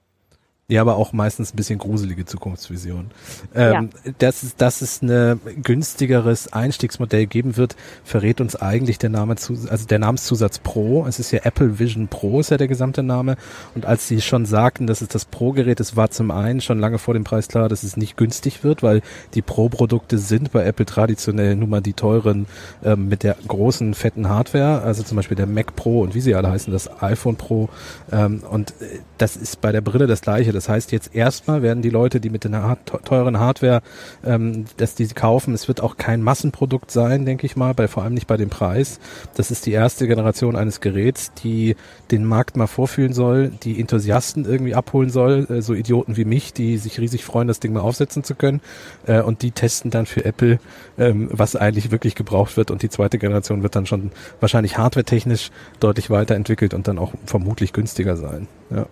Ja, aber auch meistens ein bisschen gruselige Zukunftsvision. Ähm, ja. Dass, es, dass es eine günstigeres Einstiegsmodell geben wird, verrät uns eigentlich der Name zu, also der Namenszusatz Pro. Es ist ja Apple Vision Pro, ist ja der gesamte Name. Und als sie schon sagten, dass es das Pro-Gerät ist, war zum einen schon lange vor dem Preis klar, dass es nicht günstig wird, weil die Pro-Produkte sind bei Apple traditionell nun mal die teuren ähm, mit der großen, fetten Hardware, also zum Beispiel der Mac Pro und wie sie alle heißen, das iPhone Pro. Ähm, und äh, das ist bei der Brille das gleiche. Das Das heißt, jetzt erstmal werden die Leute, die mit der teuren Hardware, ähm, dass die kaufen, es wird auch kein Massenprodukt sein, denke ich mal, bei, vor allem nicht bei dem Preis. Das ist die erste Generation eines Geräts, die den Markt mal vorfühlen soll, die Enthusiasten irgendwie abholen soll, äh, so Idioten wie mich, die sich riesig freuen, das Ding mal aufsetzen zu können. Äh, und die testen dann für Apple, ähm, was eigentlich wirklich gebraucht wird. Und die zweite Generation wird dann schon wahrscheinlich hardwaretechnisch deutlich weiterentwickelt und dann auch vermutlich günstiger sein. Ja.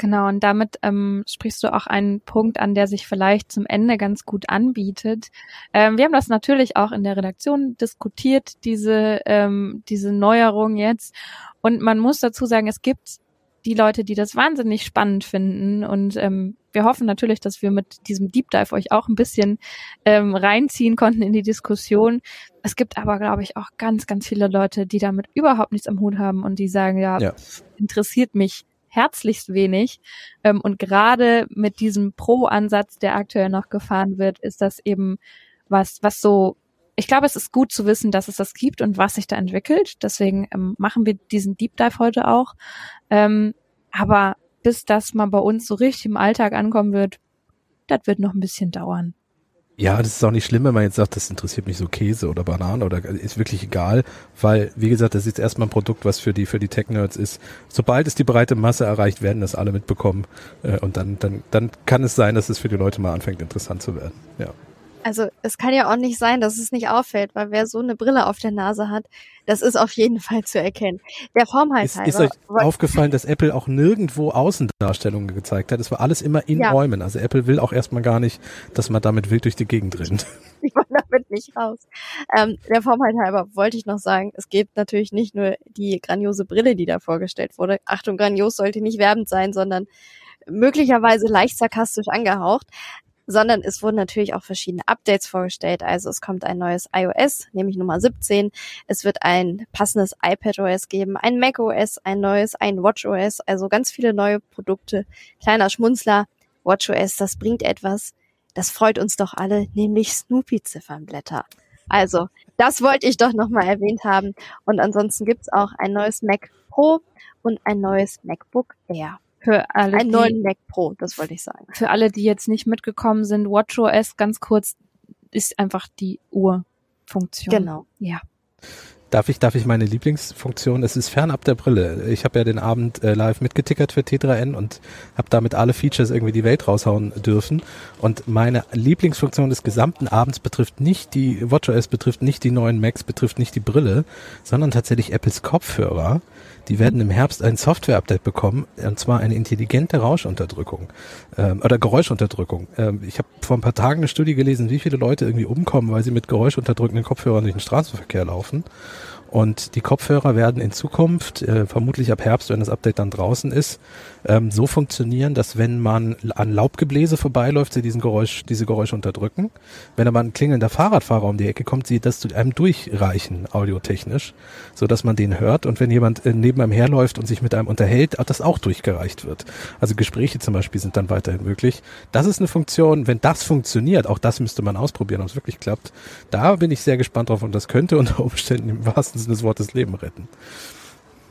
Genau, und damit ähm, sprichst du auch einen Punkt an, der sich vielleicht zum Ende ganz gut anbietet. Ähm, wir haben das natürlich auch in der Redaktion diskutiert, diese, ähm, diese Neuerung jetzt. Und man muss dazu sagen, es gibt die Leute, die das wahnsinnig spannend finden. Und ähm, wir hoffen natürlich, dass wir mit diesem Deep Dive euch auch ein bisschen ähm, reinziehen konnten in die Diskussion. Es gibt aber, glaube ich, auch ganz, ganz viele Leute, die damit überhaupt nichts am Hut haben und die sagen, ja, ja. interessiert mich herzlichst wenig. Ähm, und gerade mit diesem Pro-Ansatz, der aktuell noch gefahren wird, ist das eben was, was so ich glaube, es ist gut zu wissen, dass es das gibt und was sich da entwickelt. Deswegen ähm, machen wir diesen Deep Dive heute auch. Ähm, aber bis das mal bei uns so richtig im Alltag ankommen wird, das wird noch ein bisschen dauern. Ja, das ist auch nicht schlimm, wenn man jetzt sagt, das interessiert mich so Käse oder Banane oder ist wirklich egal, weil, wie gesagt, das ist jetzt erstmal ein Produkt, was für die, für die Tech-Nerds ist. Sobald es die breite Masse erreicht, werden das alle mitbekommen. Äh, und dann, dann, dann kann es sein, dass es für die Leute mal anfängt, interessant zu werden. Ja. Also es kann ja auch nicht sein, dass es nicht auffällt, weil wer so eine Brille auf der Nase hat, das ist auf jeden Fall zu erkennen. Der Formheit ist, halber. Ist euch aufgefallen, dass Apple auch nirgendwo Außendarstellungen gezeigt hat? Es war alles immer in ja. Räumen. Also Apple will auch erstmal gar nicht, dass man damit wild durch die Gegend rennt. Ich wollte damit nicht raus. Ähm, der Formheit halber wollte ich noch sagen, es gibt natürlich nicht nur die grandiose Brille, die da vorgestellt wurde. Achtung, grandios sollte nicht werbend sein, sondern möglicherweise leicht sarkastisch angehaucht sondern es wurden natürlich auch verschiedene Updates vorgestellt. Also es kommt ein neues iOS, nämlich Nummer 17. Es wird ein passendes iPadOS geben, ein macOS, ein neues, ein WatchOS, also ganz viele neue Produkte. Kleiner Schmunzler, WatchOS, das bringt etwas, das freut uns doch alle, nämlich Snoopy-Ziffernblätter. Also, das wollte ich doch nochmal erwähnt haben. Und ansonsten gibt's auch ein neues Mac Pro und ein neues MacBook Air. Für alle, Ein neuen Mac Pro, das wollte ich sagen. Für alle, die jetzt nicht mitgekommen sind, WatchOS ganz kurz ist einfach die Uhrfunktion. Genau. Ja. Darf ich, darf ich meine Lieblingsfunktion? Es ist fernab der Brille. Ich habe ja den Abend äh, live mitgetickert für T3N und habe damit alle Features irgendwie die Welt raushauen dürfen. Und meine Lieblingsfunktion des gesamten Abends betrifft nicht die WatchOS, betrifft nicht die neuen Macs, betrifft nicht die Brille, sondern tatsächlich Apples Kopfhörer die werden im Herbst ein Software-Update bekommen, und zwar eine intelligente Rauschunterdrückung ähm, oder Geräuschunterdrückung. Ähm, ich habe vor ein paar Tagen eine Studie gelesen, wie viele Leute irgendwie umkommen, weil sie mit geräuschunterdrückenden Kopfhörern durch den Straßenverkehr laufen. Und die Kopfhörer werden in Zukunft, äh, vermutlich ab Herbst, wenn das Update dann draußen ist, ähm, so funktionieren, dass wenn man an Laubgebläse vorbeiläuft, sie diesen Geräusch, diese Geräusche unterdrücken. Wenn aber ein klingelnder Fahrradfahrer um die Ecke kommt, sie das zu einem durchreichen, audiotechnisch, so dass man den hört. Und wenn jemand äh, neben einem herläuft und sich mit einem unterhält, das auch durchgereicht wird. Also Gespräche zum Beispiel sind dann weiterhin möglich. Das ist eine Funktion, wenn das funktioniert, auch das müsste man ausprobieren, ob es wirklich klappt. Da bin ich sehr gespannt drauf und das könnte unter Umständen im wahrsten Sinne des Wortes Leben retten.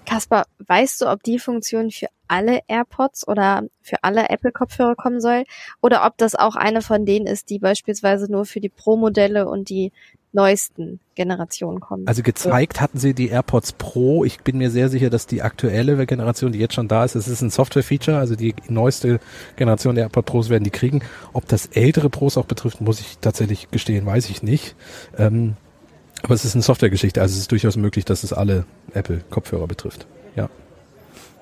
Kaspar, weißt du, ob die Funktion für alle AirPods oder für alle Apple-Kopfhörer kommen soll? Oder ob das auch eine von denen ist, die beispielsweise nur für die Pro-Modelle und die neuesten Generationen kommen? Also gezeigt hatten sie die AirPods Pro. Ich bin mir sehr sicher, dass die aktuelle Generation, die jetzt schon da ist, es ist ein Software-Feature, also die neueste Generation der AirPods Pros werden die kriegen. Ob das ältere Pros auch betrifft, muss ich tatsächlich gestehen, weiß ich nicht. Ähm, aber es ist eine Softwaregeschichte, also es ist durchaus möglich, dass es alle Apple-Kopfhörer betrifft. Ja.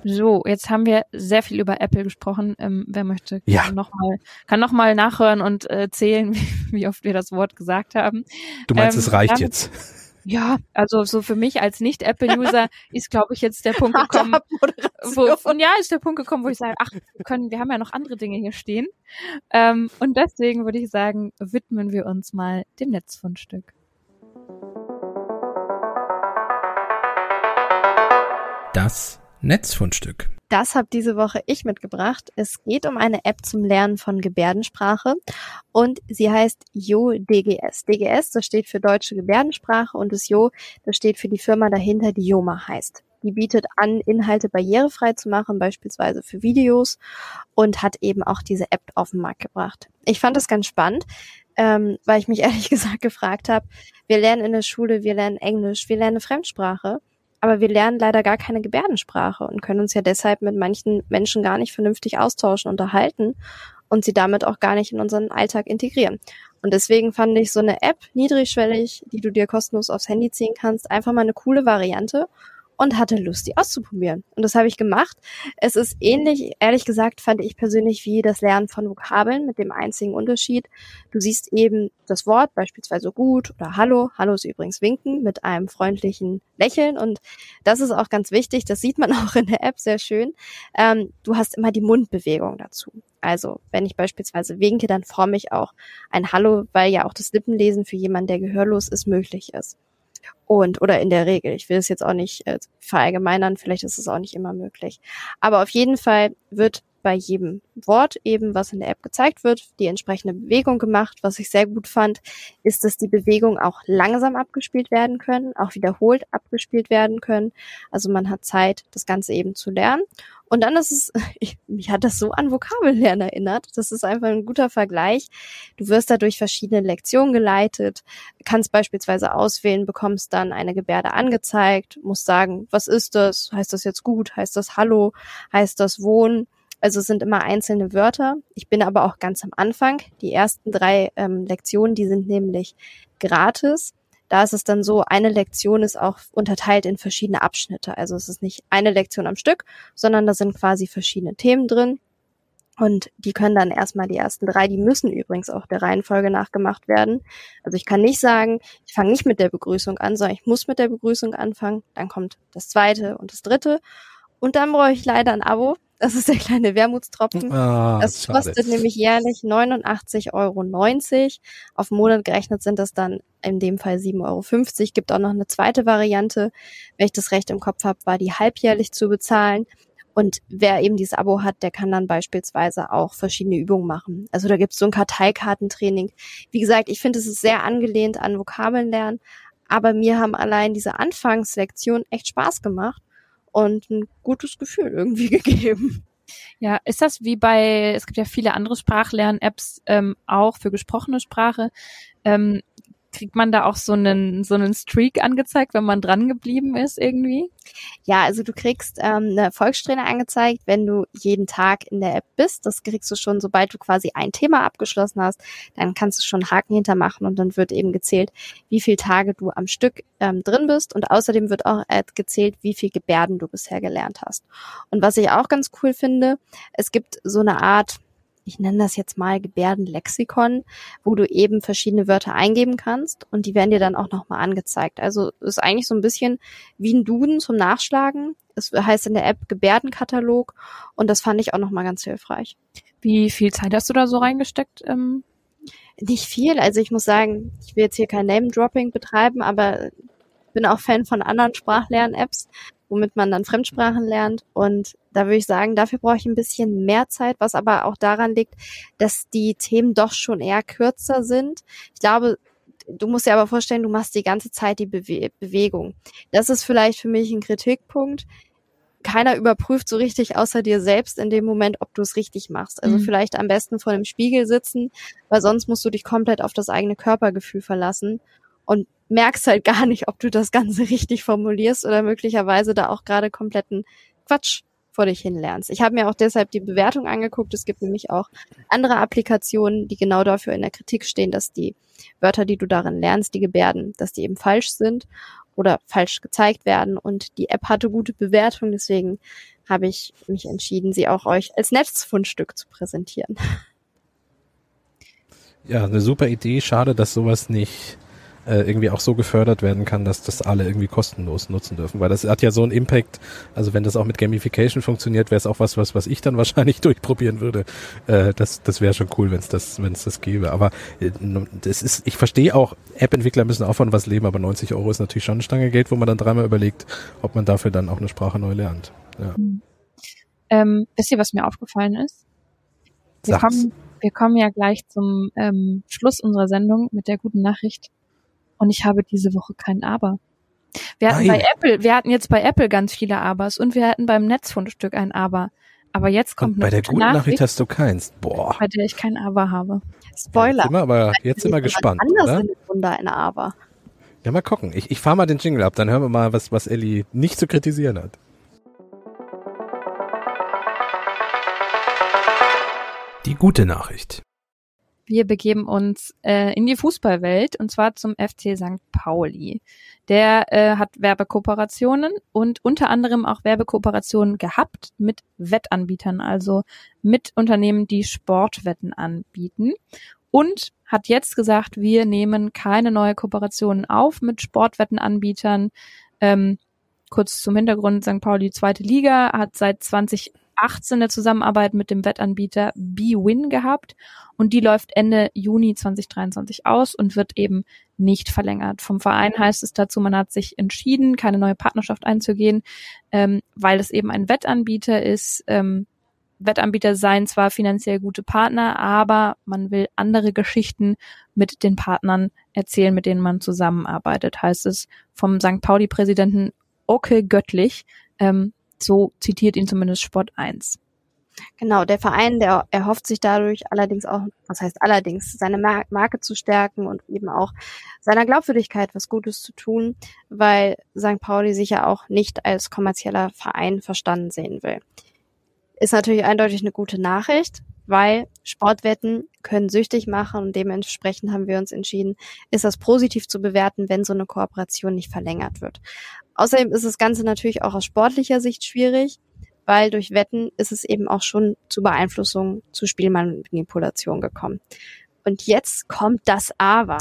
So, jetzt haben wir sehr viel über Apple gesprochen. Ähm, wer möchte, kann ja. nochmal kann noch mal nachhören und äh, zählen, wie, wie, oft wir das Wort gesagt haben. Du meinst, ähm, es reicht damit, jetzt? Ja, also so für mich als Nicht-Apple-User ist, glaube ich, jetzt der Punkt gekommen, wo, und ja, ist der Punkt gekommen, wo ich sage, ach, wir können, wir haben ja noch andere Dinge hier stehen. Ähm, und deswegen würde ich sagen, widmen wir uns mal dem Netzfundstück. Das Netzfundstück. Das habe diese Woche ich mitgebracht. Es geht um eine App zum Lernen von Gebärdensprache und sie heißt Yo DGS. DGS, das steht für Deutsche Gebärdensprache und das Yo, das steht für die Firma dahinter, die Yoma heißt. die bietet an, Inhalte barrierefrei zu machen, beispielsweise für Videos und hat eben auch diese App auf den Markt gebracht. Ich fand das ganz spannend, ähm, weil ich mich ehrlich gesagt gefragt habe, wir lernen in der Schule, wir lernen Englisch, wir lernen Fremdsprache, aber wir lernen leider gar keine Gebärdensprache und können uns ja deshalb mit manchen Menschen gar nicht vernünftig austauschen, unterhalten und sie damit auch gar nicht in unseren Alltag integrieren. Und deswegen fand ich so eine App niedrigschwellig, die du dir kostenlos aufs Handy ziehen kannst, einfach mal eine coole Variante und hatte Lust, die auszuprobieren. Und das habe ich gemacht. Es ist ähnlich, ehrlich gesagt, fand ich persönlich wie das Lernen von Vokabeln mit dem einzigen Unterschied. Du siehst eben das Wort, beispielsweise gut oder Hallo. Hallo ist übrigens winken mit einem freundlichen Lächeln. Und das ist auch ganz wichtig. Das sieht man auch in der App sehr schön. Ähm, du hast immer die Mundbewegung dazu. Also wenn ich beispielsweise winke, dann forme ich auch ein Hallo, weil ja auch das Lippenlesen für jemanden, der gehörlos ist, möglich ist. Und, oder in der Regel. Ich will es jetzt auch nicht äh, verallgemeinern, vielleicht ist es auch nicht immer möglich. Aber auf jeden Fall wird bei jedem Wort eben, was in der App gezeigt wird, die entsprechende Bewegung gemacht. Was ich sehr gut fand, ist, dass die Bewegungen auch langsam abgespielt werden können, auch wiederholt abgespielt werden können. Also man hat Zeit, das Ganze eben zu lernen. Und dann ist es, ich, mich hat das so an Vokabellernen erinnert. Das ist einfach ein guter Vergleich. Du wirst da durch verschiedene Lektionen geleitet, kannst beispielsweise auswählen, bekommst dann eine Gebärde angezeigt, musst sagen, was ist das? Heißt das jetzt gut? Heißt das Hallo? Heißt das Wohnen? Also es sind immer einzelne Wörter. Ich bin aber auch ganz am Anfang. Die ersten drei ähm, Lektionen, die sind nämlich gratis. Da ist es dann so, eine Lektion ist auch unterteilt in verschiedene Abschnitte. Also es ist nicht eine Lektion am Stück, sondern da sind quasi verschiedene Themen drin. Und die können dann erstmal die ersten drei, die müssen übrigens auch der Reihenfolge nachgemacht werden. Also ich kann nicht sagen, ich fange nicht mit der Begrüßung an, sondern ich muss mit der Begrüßung anfangen. Dann kommt das zweite und das dritte. Und dann brauche ich leider ein Abo. Das ist der kleine Wermutstropfen. Ah, das schade. kostet nämlich jährlich 89,90 Euro. Auf Monat gerechnet sind das dann in dem Fall 7,50 Euro. Gibt auch noch eine zweite Variante. Wenn ich das recht im Kopf habe, war die halbjährlich zu bezahlen. Und wer eben dieses Abo hat, der kann dann beispielsweise auch verschiedene Übungen machen. Also da gibt es so ein Karteikartentraining. Wie gesagt, ich finde, es ist sehr angelehnt an Vokabeln lernen. Aber mir haben allein diese Anfangslektionen echt Spaß gemacht und ein gutes Gefühl irgendwie gegeben. Ja, ist das wie bei, es gibt ja viele andere Sprachlern-Apps ähm, auch für gesprochene Sprache. Ähm, kriegt man da auch so einen, so einen Streak angezeigt, wenn man dran geblieben ist irgendwie? Ja, also du kriegst ähm, eine Erfolgssträhne angezeigt, wenn du jeden Tag in der App bist. Das kriegst du schon, sobald du quasi ein Thema abgeschlossen hast, dann kannst du schon Haken hintermachen und dann wird eben gezählt, wie viele Tage du am Stück ähm, drin bist und außerdem wird auch äh, gezählt, wie viel Gebärden du bisher gelernt hast. Und was ich auch ganz cool finde, es gibt so eine Art ich nenne das jetzt mal Gebärdenlexikon, wo du eben verschiedene Wörter eingeben kannst und die werden dir dann auch nochmal angezeigt. Also ist eigentlich so ein bisschen wie ein Duden zum Nachschlagen. Es heißt in der App Gebärdenkatalog und das fand ich auch nochmal ganz hilfreich. Wie viel Zeit hast du da so reingesteckt? Ähm? Nicht viel. Also ich muss sagen, ich will jetzt hier kein Name-Dropping betreiben, aber bin auch Fan von anderen Sprachlern-Apps womit man dann Fremdsprachen lernt. Und da würde ich sagen, dafür brauche ich ein bisschen mehr Zeit, was aber auch daran liegt, dass die Themen doch schon eher kürzer sind. Ich glaube, du musst dir aber vorstellen, du machst die ganze Zeit die Bewe Bewegung. Das ist vielleicht für mich ein Kritikpunkt. Keiner überprüft so richtig außer dir selbst in dem Moment, ob du es richtig machst. Also mhm. vielleicht am besten vor dem Spiegel sitzen, weil sonst musst du dich komplett auf das eigene Körpergefühl verlassen. Und merkst halt gar nicht, ob du das Ganze richtig formulierst oder möglicherweise da auch gerade kompletten Quatsch vor dich hin lernst. Ich habe mir auch deshalb die Bewertung angeguckt. Es gibt nämlich auch andere Applikationen, die genau dafür in der Kritik stehen, dass die Wörter, die du darin lernst, die Gebärden, dass die eben falsch sind oder falsch gezeigt werden. Und die App hatte gute Bewertung, deswegen habe ich mich entschieden, sie auch euch als Netzfundstück zu präsentieren. Ja, eine super Idee. Schade, dass sowas nicht äh, irgendwie auch so gefördert werden kann, dass das alle irgendwie kostenlos nutzen dürfen. Weil das hat ja so einen Impact, also wenn das auch mit Gamification funktioniert, wäre es auch was, was, was ich dann wahrscheinlich durchprobieren würde. Äh, das das wäre schon cool, wenn es das, wenn es das gäbe. Aber äh, das ist, ich verstehe auch, App-Entwickler müssen auch von was leben, aber 90 Euro ist natürlich schon eine Stange Geld, wo man dann dreimal überlegt, ob man dafür dann auch eine Sprache neu lernt. Ja. Mhm. Ähm, wisst ihr, was mir aufgefallen ist? Wir kommen, wir kommen ja gleich zum ähm, Schluss unserer Sendung mit der guten Nachricht. Und ich habe diese Woche kein Aber. Wir hatten Nein. bei Apple, wir hatten jetzt bei Apple ganz viele Abers und wir hatten beim Netzfundstück ein Aber. Aber jetzt kommt und bei der guten Nachricht, Nachricht hast du keins. Boah. Bei der ich kein Aber habe. Spoiler. Ja, jetzt sind wir aber jetzt sind wir gespannt. Anders oder? Wunder ein Aber. Ja, mal gucken. Ich, ich fahre mal den Jingle ab, dann hören wir mal, was, was Ellie nicht zu kritisieren hat. Die gute Nachricht. Wir begeben uns äh, in die Fußballwelt und zwar zum FC St. Pauli. Der äh, hat Werbekooperationen und unter anderem auch Werbekooperationen gehabt mit Wettanbietern, also mit Unternehmen, die Sportwetten anbieten. Und hat jetzt gesagt, wir nehmen keine neue Kooperationen auf mit Sportwettenanbietern. Ähm, kurz zum Hintergrund, St. Pauli zweite Liga hat seit 20 2018 eine Zusammenarbeit mit dem Wettanbieter BWin gehabt und die läuft Ende Juni 2023 aus und wird eben nicht verlängert. Vom Verein heißt es dazu, man hat sich entschieden, keine neue Partnerschaft einzugehen, ähm, weil es eben ein Wettanbieter ist. Ähm, Wettanbieter seien zwar finanziell gute Partner, aber man will andere Geschichten mit den Partnern erzählen, mit denen man zusammenarbeitet, heißt es vom St. Pauli-Präsidenten Oke Göttlich. Ähm, so zitiert ihn zumindest Sport 1. Genau, der Verein, der erhofft sich dadurch allerdings auch, was heißt allerdings, seine Marke zu stärken und eben auch seiner Glaubwürdigkeit was Gutes zu tun, weil St. Pauli sich ja auch nicht als kommerzieller Verein verstanden sehen will. Ist natürlich eindeutig eine gute Nachricht, weil Sportwetten können süchtig machen und dementsprechend haben wir uns entschieden, ist das positiv zu bewerten, wenn so eine Kooperation nicht verlängert wird. Außerdem ist das Ganze natürlich auch aus sportlicher Sicht schwierig, weil durch Wetten ist es eben auch schon zu Beeinflussung, zu Spielmanipulation gekommen. Und jetzt kommt das Aber.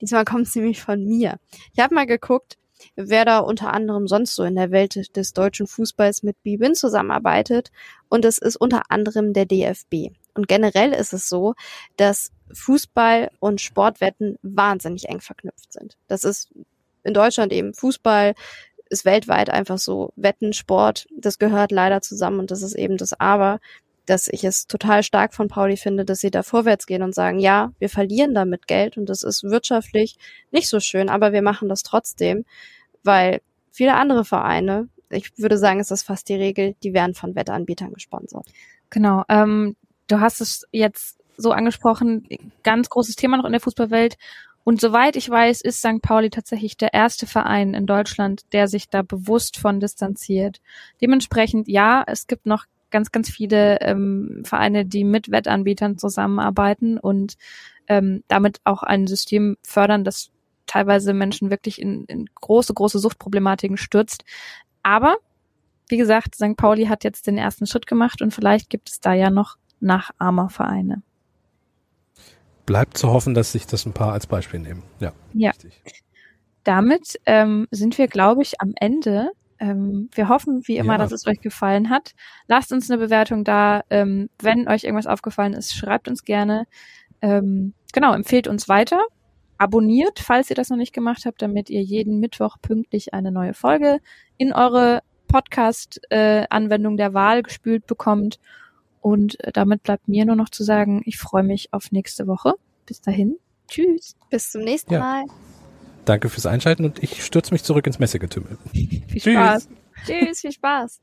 Diesmal kommt es nämlich von mir. Ich habe mal geguckt, wer da unter anderem sonst so in der Welt des deutschen Fußballs mit Bibin zusammenarbeitet. Und es ist unter anderem der DFB. Und generell ist es so, dass Fußball und Sportwetten wahnsinnig eng verknüpft sind. Das ist in Deutschland eben Fußball, ist weltweit einfach so Wetten, Sport, das gehört leider zusammen und das ist eben das Aber, dass ich es total stark von Pauli finde, dass sie da vorwärts gehen und sagen, ja, wir verlieren damit Geld und das ist wirtschaftlich nicht so schön, aber wir machen das trotzdem, weil viele andere Vereine, ich würde sagen, ist das fast die Regel, die werden von Wettanbietern gesponsert. Genau. Ähm, du hast es jetzt so angesprochen, ganz großes Thema noch in der Fußballwelt. Und soweit ich weiß, ist St. Pauli tatsächlich der erste Verein in Deutschland, der sich da bewusst von distanziert. Dementsprechend, ja, es gibt noch ganz, ganz viele ähm, Vereine, die mit Wettanbietern zusammenarbeiten und ähm, damit auch ein System fördern, das teilweise Menschen wirklich in, in große, große Suchtproblematiken stürzt. Aber, wie gesagt, St. Pauli hat jetzt den ersten Schritt gemacht und vielleicht gibt es da ja noch Nachahmervereine. Bleibt zu hoffen, dass sich das ein paar als Beispiel nehmen. Ja. Ja. Richtig. Damit ähm, sind wir, glaube ich, am Ende. Ähm, wir hoffen, wie immer, ja. dass es euch gefallen hat. Lasst uns eine Bewertung da. Ähm, wenn euch irgendwas aufgefallen ist, schreibt uns gerne. Ähm, genau, empfehlt uns weiter. Abonniert, falls ihr das noch nicht gemacht habt, damit ihr jeden Mittwoch pünktlich eine neue Folge in eure Podcast-Anwendung äh, der Wahl gespült bekommt. Und äh, damit bleibt mir nur noch zu sagen, ich freue mich auf nächste Woche. Bis dahin. Tschüss. Bis zum nächsten ja. Mal. Danke fürs Einschalten und ich stürze mich zurück ins Messegetümmel. Viel Tschüss. Spaß. Tschüss, viel Spaß.